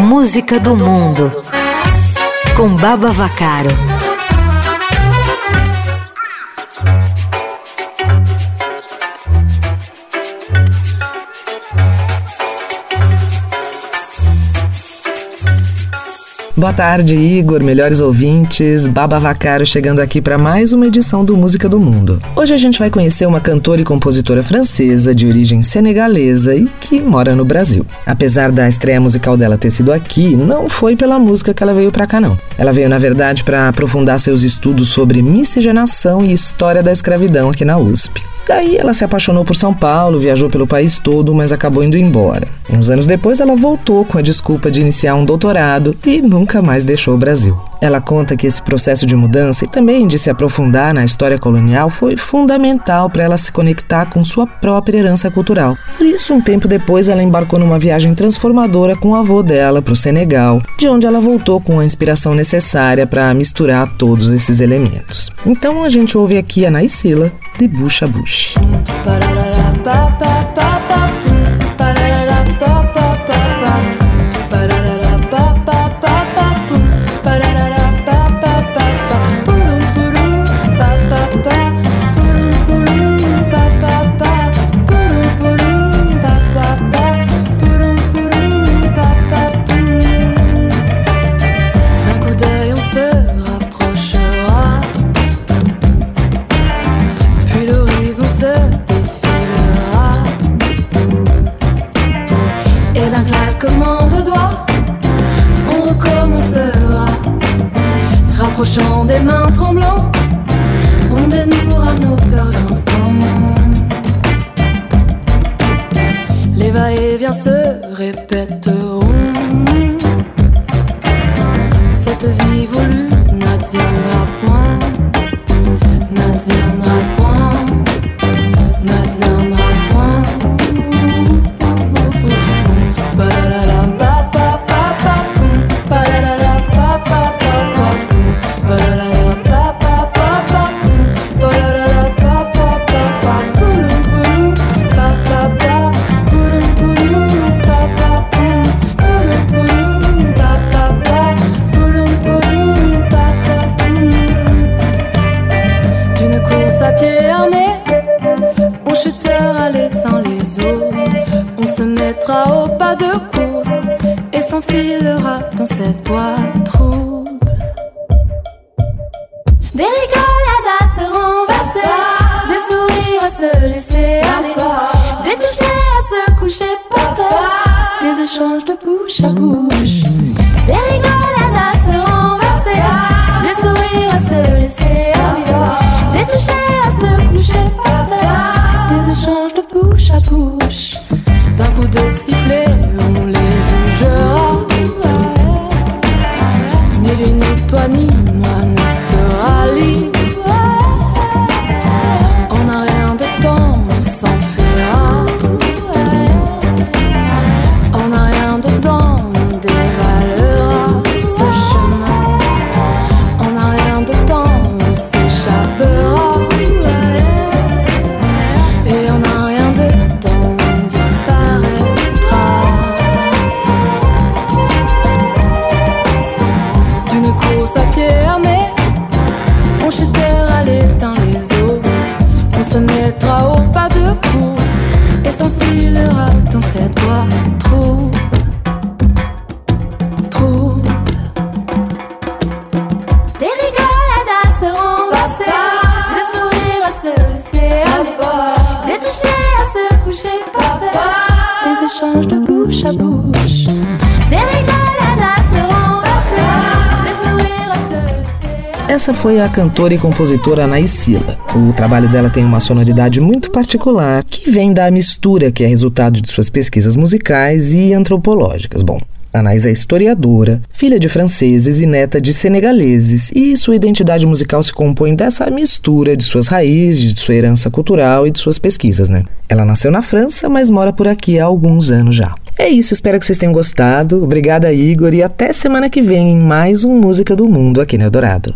Música do Mundo com Baba Vacaro. Boa tarde, Igor, melhores ouvintes. Baba Vacaro chegando aqui para mais uma edição do Música do Mundo. Hoje a gente vai conhecer uma cantora e compositora francesa de origem senegalesa e que mora no Brasil. Apesar da estreia musical dela ter sido aqui, não foi pela música que ela veio para cá não. Ela veio, na verdade, para aprofundar seus estudos sobre miscigenação e história da escravidão aqui na USP. Daí ela se apaixonou por São Paulo, viajou pelo país todo, mas acabou indo embora. Uns anos depois ela voltou com a desculpa de iniciar um doutorado e nunca mais deixou o Brasil. Ela conta que esse processo de mudança e também de se aprofundar na história colonial foi fundamental para ela se conectar com sua própria herança cultural. Por isso, um tempo depois, ela embarcou numa viagem transformadora com o avô dela para o Senegal, de onde ela voltou com a inspiração necessária para misturar todos esses elementos. Então a gente ouve aqui a Naisila de Bush des mains tremblantes, on dénouera nos peurs grinçantes. Les va-et-vient se répéteront. Cette vie voulue. au pas de course et s'enfilera dans cette voie trouble. Des rigolades à se renverser, des sourires à se laisser aller, des touches à se coucher par terre, des échanges de bouche à bouche. Des rigolades à se renverser, des sourires à se laisser aller, des touchés à se coucher par terre, des échanges de bouche à bouche coup de sifflet. A Bush. Essa foi a cantora e compositora Anaísila. O trabalho dela tem uma sonoridade muito particular, que vem da mistura que é resultado de suas pesquisas musicais e antropológicas. Bom, Anaís é historiadora, filha de franceses e neta de senegaleses, e sua identidade musical se compõe dessa mistura de suas raízes, de sua herança cultural e de suas pesquisas, né? Ela nasceu na França, mas mora por aqui há alguns anos já. É isso, espero que vocês tenham gostado. Obrigada, Igor, e até semana que vem em mais um Música do Mundo aqui no Eldorado.